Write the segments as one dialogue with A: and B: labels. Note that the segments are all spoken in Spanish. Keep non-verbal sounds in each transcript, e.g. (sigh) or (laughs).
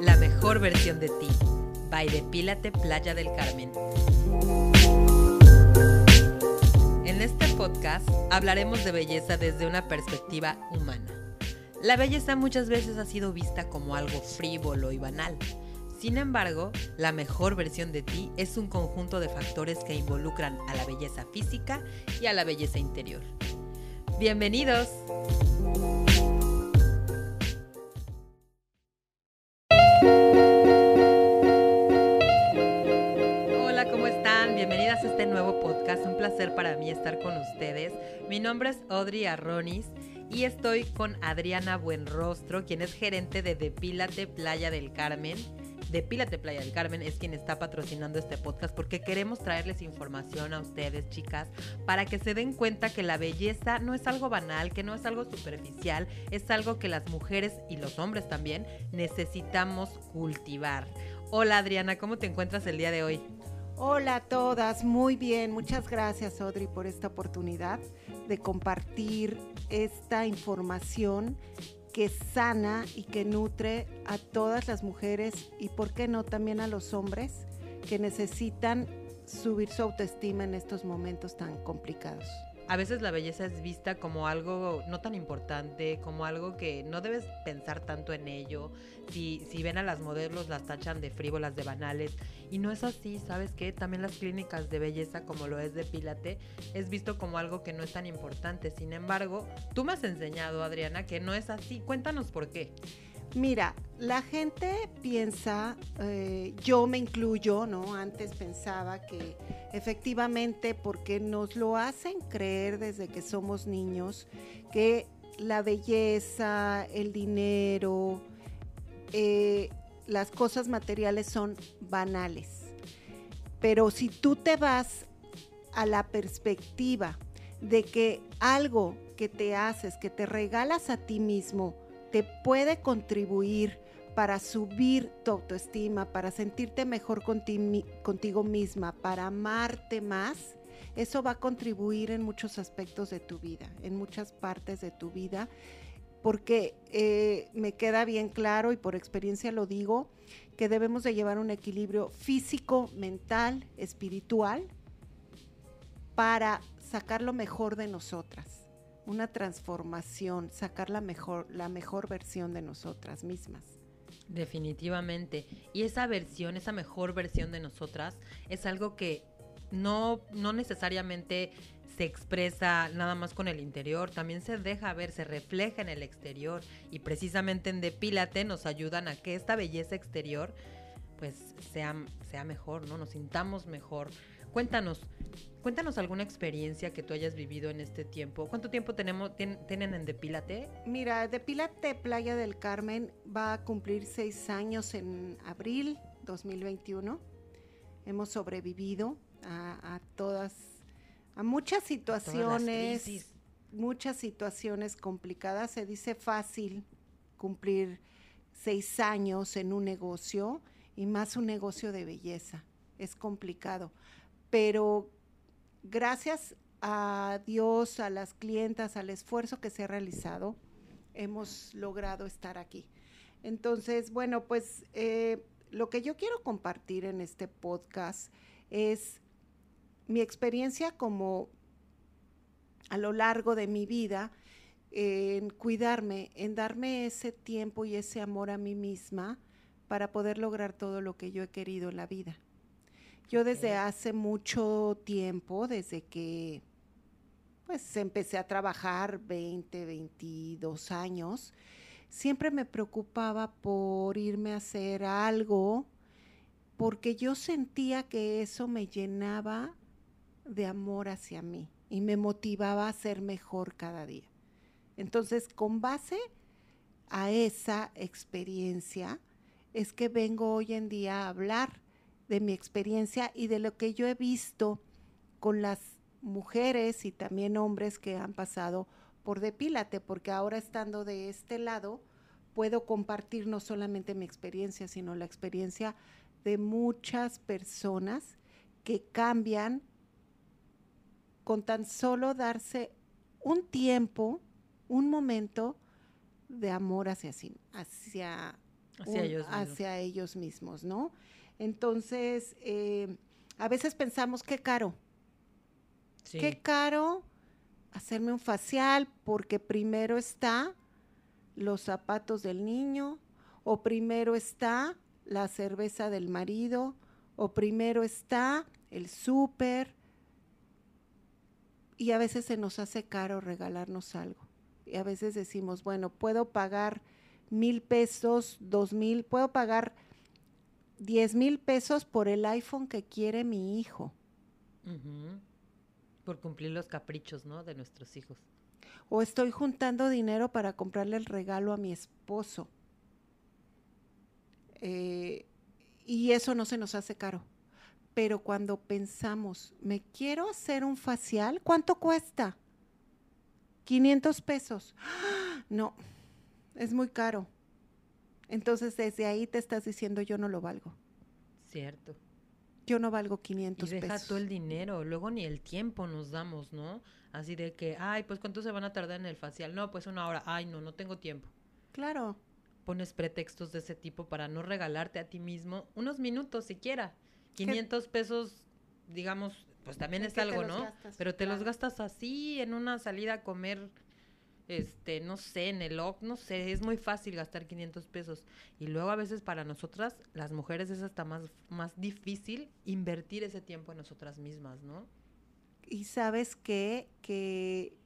A: La mejor versión de ti. By Depílate Playa del Carmen. En este podcast hablaremos de belleza desde una perspectiva humana. La belleza muchas veces ha sido vista como algo frívolo y banal. Sin embargo, la mejor versión de ti es un conjunto de factores que involucran a la belleza física y a la belleza interior. Bienvenidos. Hola, ¿cómo están? Bienvenidas a este nuevo podcast. Un placer para mí estar con ustedes. Mi nombre es Audrey Arronis y estoy con Adriana Buenrostro, quien es gerente de Depílate Playa del Carmen. Depílate Playa del Carmen es quien está patrocinando este podcast porque queremos traerles información a ustedes, chicas, para que se den cuenta que la belleza no es algo banal, que no es algo superficial, es algo que las mujeres y los hombres también necesitamos cultivar. Hola Adriana, ¿cómo te encuentras el día de hoy?
B: Hola a todas, muy bien. Muchas gracias Audrey por esta oportunidad de compartir esta información que sana y que nutre a todas las mujeres y, por qué no, también a los hombres que necesitan subir su autoestima en estos momentos tan complicados.
A: A veces la belleza es vista como algo no tan importante, como algo que no debes pensar tanto en ello. Si, si ven a las modelos las tachan de frívolas, de banales. Y no es así, ¿sabes qué? También las clínicas de belleza, como lo es de Pilate, es visto como algo que no es tan importante. Sin embargo, tú me has enseñado, Adriana, que no es así. Cuéntanos por qué.
B: Mira, la gente piensa, eh, yo me incluyo, ¿no? Antes pensaba que efectivamente, porque nos lo hacen creer desde que somos niños, que la belleza, el dinero, eh, las cosas materiales son banales. Pero si tú te vas a la perspectiva de que algo que te haces, que te regalas a ti mismo, te puede contribuir para subir tu autoestima, para sentirte mejor contigo misma, para amarte más, eso va a contribuir en muchos aspectos de tu vida, en muchas partes de tu vida, porque eh, me queda bien claro y por experiencia lo digo, que debemos de llevar un equilibrio físico, mental, espiritual, para sacar lo mejor de nosotras una transformación, sacar la mejor, la mejor versión de nosotras mismas.
A: Definitivamente. Y esa versión, esa mejor versión de nosotras, es algo que no, no necesariamente se expresa nada más con el interior, también se deja ver, se refleja en el exterior. Y precisamente en Depílate nos ayudan a que esta belleza exterior pues sea, sea mejor, ¿no? Nos sintamos mejor. Cuéntanos, Cuéntanos alguna experiencia que tú hayas vivido en este tiempo. ¿Cuánto tiempo tenemos, tienen en Depílate?
B: Mira, Depílate Playa del Carmen va a cumplir seis años en abril 2021. Hemos sobrevivido a, todas, a muchas situaciones, muchas situaciones complicadas. Se dice fácil cumplir seis años en un negocio y más un negocio de belleza. Es complicado. Pero gracias a Dios, a las clientas, al esfuerzo que se ha realizado, hemos logrado estar aquí. Entonces, bueno, pues eh, lo que yo quiero compartir en este podcast es mi experiencia como a lo largo de mi vida en cuidarme, en darme ese tiempo y ese amor a mí misma para poder lograr todo lo que yo he querido en la vida. Yo desde hace mucho tiempo, desde que pues empecé a trabajar 20, 22 años, siempre me preocupaba por irme a hacer algo porque yo sentía que eso me llenaba de amor hacia mí y me motivaba a ser mejor cada día. Entonces, con base a esa experiencia, es que vengo hoy en día a hablar de mi experiencia y de lo que yo he visto con las mujeres y también hombres que han pasado por Depílate, porque ahora estando de este lado, puedo compartir no solamente mi experiencia, sino la experiencia de muchas personas que cambian con tan solo darse un tiempo un momento de amor hacia sí, hacia,
A: hacia, ellos, mismos.
B: hacia ellos mismos, ¿no? Entonces, eh, a veces pensamos, qué caro. Qué caro hacerme un facial porque primero está los zapatos del niño o primero está la cerveza del marido o primero está el súper y a veces se nos hace caro regalarnos algo. Y a veces decimos, bueno, puedo pagar mil pesos, dos mil, puedo pagar diez mil pesos por el iPhone que quiere mi hijo.
A: Por cumplir los caprichos, ¿no? De nuestros hijos.
B: O estoy juntando dinero para comprarle el regalo a mi esposo. Eh, y eso no se nos hace caro. Pero cuando pensamos, me quiero hacer un facial, ¿cuánto cuesta? 500 pesos. No, es muy caro. Entonces desde ahí te estás diciendo yo no lo valgo.
A: Cierto.
B: Yo no valgo 500
A: y deja
B: pesos.
A: todo el dinero, luego ni el tiempo nos damos, ¿no? Así de que, ay, pues ¿cuánto se van a tardar en el facial? No, pues una hora. Ay, no, no tengo tiempo.
B: Claro.
A: Pones pretextos de ese tipo para no regalarte a ti mismo unos minutos siquiera. 500 pesos, digamos, pues también es algo, ¿no? Pero te los gastas así en una salida a comer este, no sé, en el OC, no sé, es muy fácil gastar 500 pesos. Y luego a veces para nosotras, las mujeres, es hasta más, más difícil invertir ese tiempo en nosotras mismas, ¿no?
B: Y sabes qué? que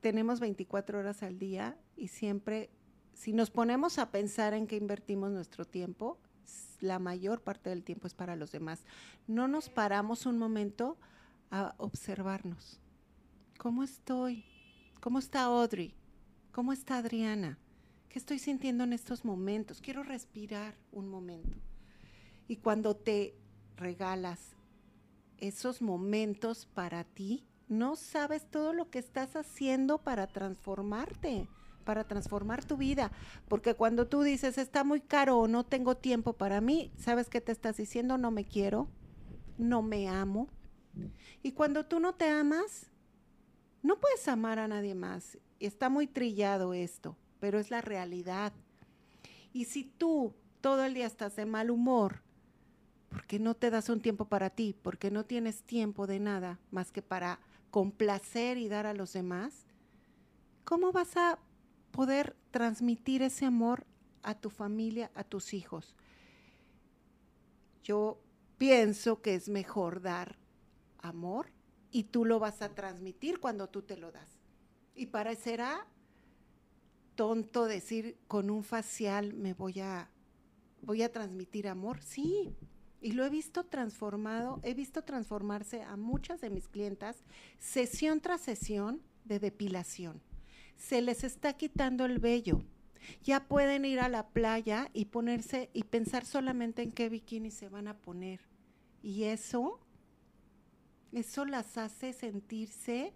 B: tenemos 24 horas al día y siempre, si nos ponemos a pensar en qué invertimos nuestro tiempo, la mayor parte del tiempo es para los demás. No nos paramos un momento a observarnos. ¿Cómo estoy? ¿Cómo está Audrey? ¿Cómo está Adriana? ¿Qué estoy sintiendo en estos momentos? Quiero respirar un momento. Y cuando te regalas esos momentos para ti, no sabes todo lo que estás haciendo para transformarte, para transformar tu vida. Porque cuando tú dices, está muy caro o no tengo tiempo para mí, ¿sabes qué te estás diciendo? No me quiero, no me amo. Y cuando tú no te amas, no puedes amar a nadie más. Está muy trillado esto, pero es la realidad. Y si tú todo el día estás de mal humor, porque no te das un tiempo para ti, porque no tienes tiempo de nada más que para complacer y dar a los demás, ¿cómo vas a poder transmitir ese amor a tu familia, a tus hijos? Yo pienso que es mejor dar amor y tú lo vas a transmitir cuando tú te lo das. Y parecerá tonto decir con un facial me voy a voy a transmitir amor, sí. Y lo he visto transformado, he visto transformarse a muchas de mis clientas sesión tras sesión de depilación. Se les está quitando el vello. Ya pueden ir a la playa y ponerse y pensar solamente en qué bikini se van a poner. Y eso eso las hace sentirse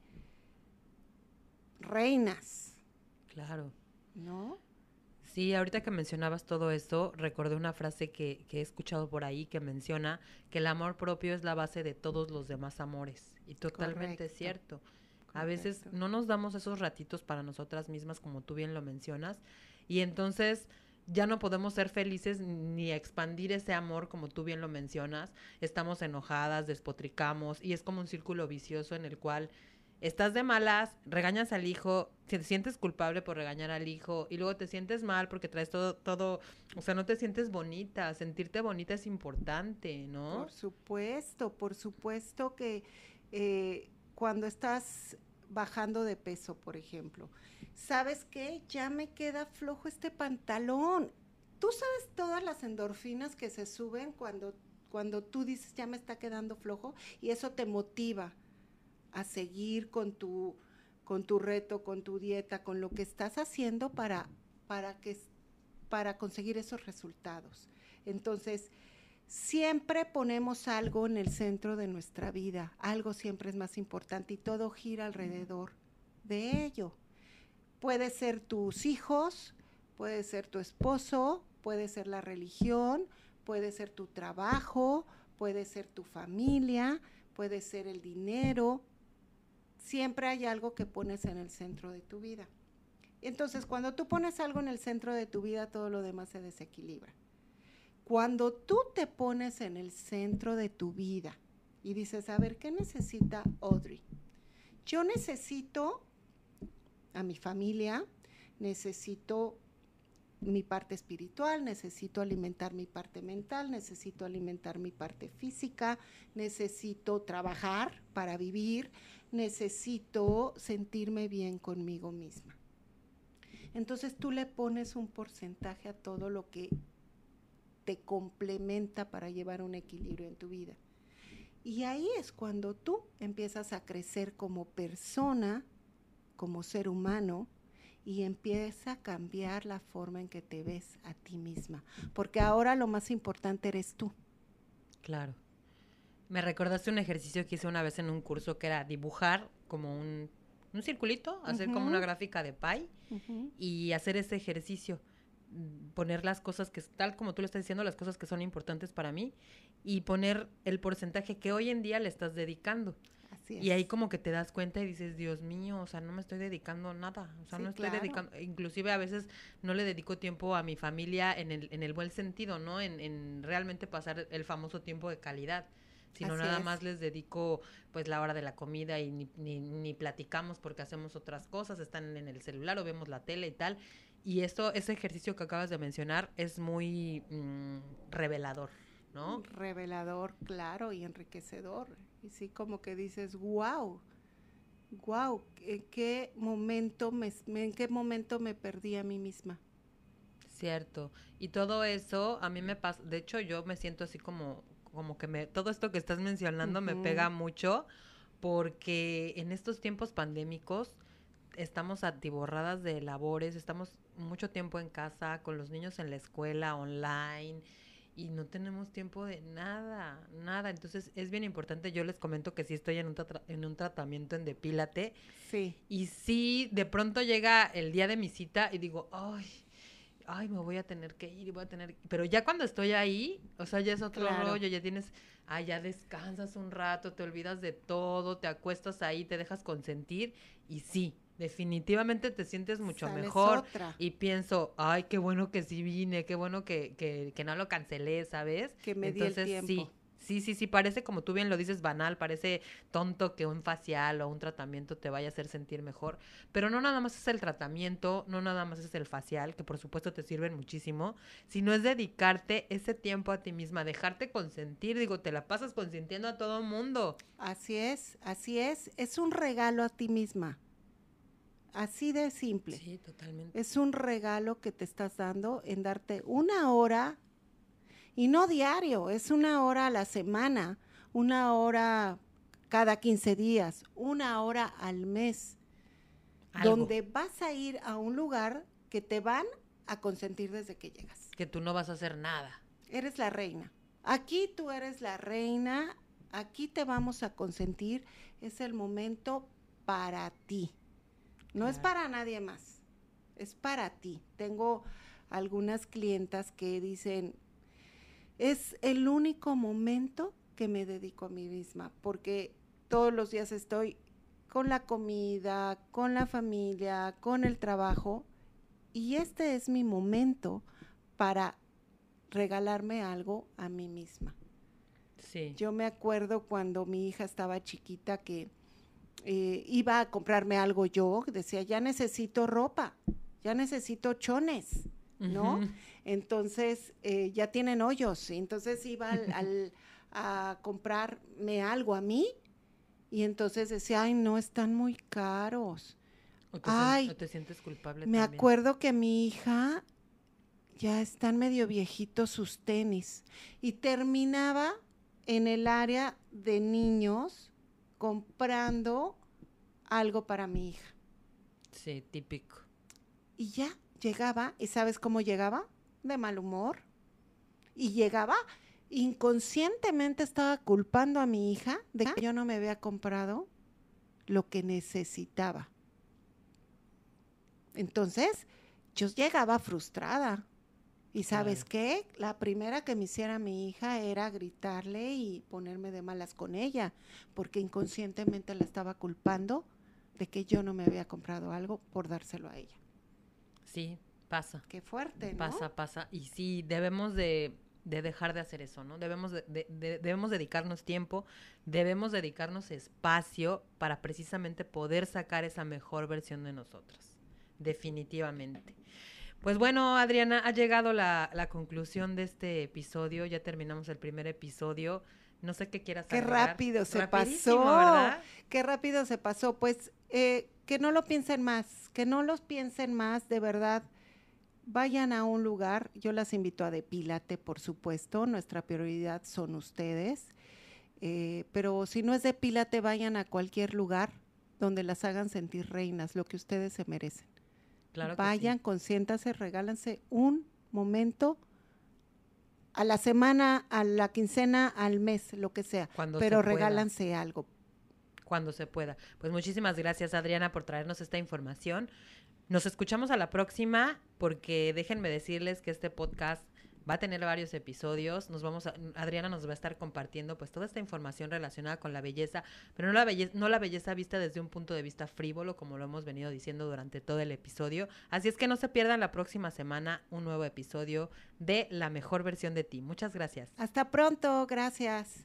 B: reinas.
A: Claro.
B: ¿No?
A: Sí, ahorita que mencionabas todo esto, recordé una frase que, he escuchado por ahí que menciona que el amor propio es la base de todos los demás amores. Y totalmente cierto. A veces no nos damos esos ratitos para nosotras mismas, como tú bien lo mencionas. Y entonces ya no podemos ser felices ni expandir ese amor como tú bien lo mencionas. Estamos enojadas, despotricamos y es como un círculo vicioso en el cual estás de malas, regañas al hijo, te sientes culpable por regañar al hijo y luego te sientes mal porque traes todo, todo, o sea, no te sientes bonita. Sentirte bonita es importante, ¿no?
B: Por supuesto, por supuesto que eh, cuando estás bajando de peso, por ejemplo, ¿sabes qué? Ya me queda flojo este pantalón. Tú sabes todas las endorfinas que se suben cuando, cuando tú dices, ya me está quedando flojo, y eso te motiva a seguir con tu, con tu reto, con tu dieta, con lo que estás haciendo para, para, que, para conseguir esos resultados. Entonces, siempre ponemos algo en el centro de nuestra vida, algo siempre es más importante y todo gira alrededor de ello. Puede ser tus hijos, puede ser tu esposo, puede ser la religión, puede ser tu trabajo, puede ser tu familia, puede ser el dinero. siempre hay algo que pones en el centro de tu vida. Entonces, cuando tú pones algo en el centro de tu vida, todo lo demás se desequilibra. Cuando tú te pones en el centro de tu vida y dices, a ver, ¿qué necesita Audrey? Yo necesito a mi familia, necesito mi parte espiritual, necesito alimentar mi parte mental, necesito alimentar mi parte física, necesito trabajar para vivir, necesito sentirme bien conmigo misma. Entonces tú le pones un porcentaje a todo lo que te complementa para llevar un equilibrio en tu vida. Y ahí es cuando tú empiezas a crecer como persona, como ser humano, y empieza a cambiar la forma en que te ves a ti misma. Porque ahora lo más importante eres tú.
A: Claro. Me recordaste un ejercicio que hice una vez en un curso que era dibujar como un, un circulito, hacer como una gráfica de pie y hacer ese ejercicio poner las cosas que, tal como tú le estás diciendo, las cosas que son importantes para mí y poner el porcentaje que hoy en día le estás dedicando. Así es. Y ahí como que te das cuenta y dices, Dios mío, o sea, no me estoy dedicando nada, o sea, no estoy dedicando, inclusive a veces no le dedico tiempo a mi familia en el, en el buen sentido, ¿no? En, en realmente pasar el famoso tiempo de calidad sino nada más les dedico pues la hora de la comida y ni, ni, ni, platicamos porque hacemos otras cosas, están en el celular o vemos la tele y tal. Y esto, ese ejercicio que acabas de mencionar es muy mm, revelador, ¿no?
B: Revelador, claro, y enriquecedor. Y sí, como que dices, wow, wow, ¿en qué momento me, en qué momento me perdí a mí misma?
A: Cierto. Y todo eso a mí me pasa, de hecho yo me siento así como, como que me, todo esto que estás mencionando me pega mucho porque en estos tiempos pandémicos estamos atiborradas de labores, estamos mucho tiempo en casa, con los niños en la escuela, online, y no tenemos tiempo de nada, nada. Entonces es bien importante. Yo les comento que sí estoy en un, en un tratamiento en depílate.
B: Sí.
A: Y sí, de pronto llega el día de mi cita y digo, ay, ay, me voy a tener que ir y voy a tener... Pero ya cuando estoy ahí, o sea, ya es otro rollo, ya tienes, ah, ya descansas un rato, te olvidas de todo, te acuestas ahí, te dejas consentir y sí, definitivamente te sientes mucho mejor. Y pienso, ay, qué bueno que sí vine, qué bueno que, que, que no lo cancelé, ¿sabes?
B: Que me di el tiempo.
A: Sí, Sí, sí, sí, parece como tú bien lo dices banal, parece tonto que un facial o un tratamiento te vaya a hacer sentir mejor, pero no nada más es el tratamiento, no nada más es el facial, que por supuesto te sirven muchísimo, sino es dedicarte ese tiempo a ti misma, dejarte consentir, digo, te la pasas consintiendo a todo mundo.
B: Así es, así es, es un regalo a ti misma. Así de simple.
A: Sí, totalmente.
B: Es un regalo que te estás dando en darte una hora, y no diario, es una hora a la semana, una hora cada 15 días, una hora al mes, donde vas a ir a un lugar que te van a consentir desde que llegas.
A: Que tú no vas a hacer nada.
B: Eres la reina. Aquí tú eres la reina, aquí te vamos a consentir, es el momento para ti. No es para nadie más, es para ti. Tengo algunas clientas que dicen, es el único momento que me dedico a mí misma, porque todos los días estoy con la comida, con la familia, con el trabajo, y este es mi momento para regalarme algo a mí misma.
A: Sí.
B: Yo me acuerdo cuando mi hija estaba chiquita que eh, iba a comprarme algo yo, decía, ya necesito ropa, ya necesito chones, ¿no? Entonces eh, ya tienen hoyos, entonces iba al, (laughs) a comprarme algo a mí y entonces decía, ay, no, están muy caros.
A: O te, ay, te sientes culpable.
B: Me acuerdo que mi hija ya están medio viejitos sus tenis y terminaba en el área de niños comprando algo para mi hija.
A: Sí, típico.
B: Y ya llegaba, ¿y sabes cómo llegaba? De mal humor. Y llegaba, inconscientemente estaba culpando a mi hija de que yo no me había comprado lo que necesitaba. Entonces, yo llegaba frustrada. Y sabes qué? La primera que me hiciera mi hija era gritarle y ponerme de malas con ella, porque inconscientemente la estaba culpando de que yo no me había comprado algo por dárselo a ella.
A: Sí, pasa.
B: Qué fuerte, ¿no?
A: Pasa, pasa. Y sí, debemos de, de dejar de hacer eso, ¿no? Debemos, de, de- de- debemos dedicarnos tiempo, debemos dedicarnos espacio para precisamente poder sacar esa mejor versión de nosotros. Definitivamente. Pues bueno, Adriana, ha llegado la, la conclusión de este episodio. Ya terminamos el primer episodio. No sé qué quieras
B: Qué
A: agregar.
B: rápido se
A: Rapidísimo,
B: pasó.
A: ¿verdad?
B: Qué rápido se pasó. Pues eh, que no lo piensen más, que no los piensen más, de verdad. Vayan a un lugar, yo las invito a Depílate, por supuesto, nuestra prioridad son ustedes, Eh, pero si no es Depílate, vayan a cualquier lugar donde las hagan sentir reinas, lo que ustedes se merecen.
A: Claro que sí.
B: Vayan, consiéntanse, regálanse un momento a la semana, a la quincena, al mes, lo que sea,
A: Cuando se
B: pero
A: pueda.
B: regálanse algo.
A: cuando se pueda. Pues muchísimas gracias, Adriana, por traernos esta información. Nos escuchamos a la próxima, porque déjenme decirles que este podcast va a tener varios episodios. Nos vamos Adriana nos va a estar compartiendo pues toda esta información relacionada con la belleza, pero no la belleza, no la belleza vista desde un punto de vista frívolo, como lo hemos venido diciendo durante todo el episodio. Así es que no se pierdan la próxima semana un nuevo episodio de La mejor versión de ti. Muchas gracias.
B: Hasta pronto, gracias.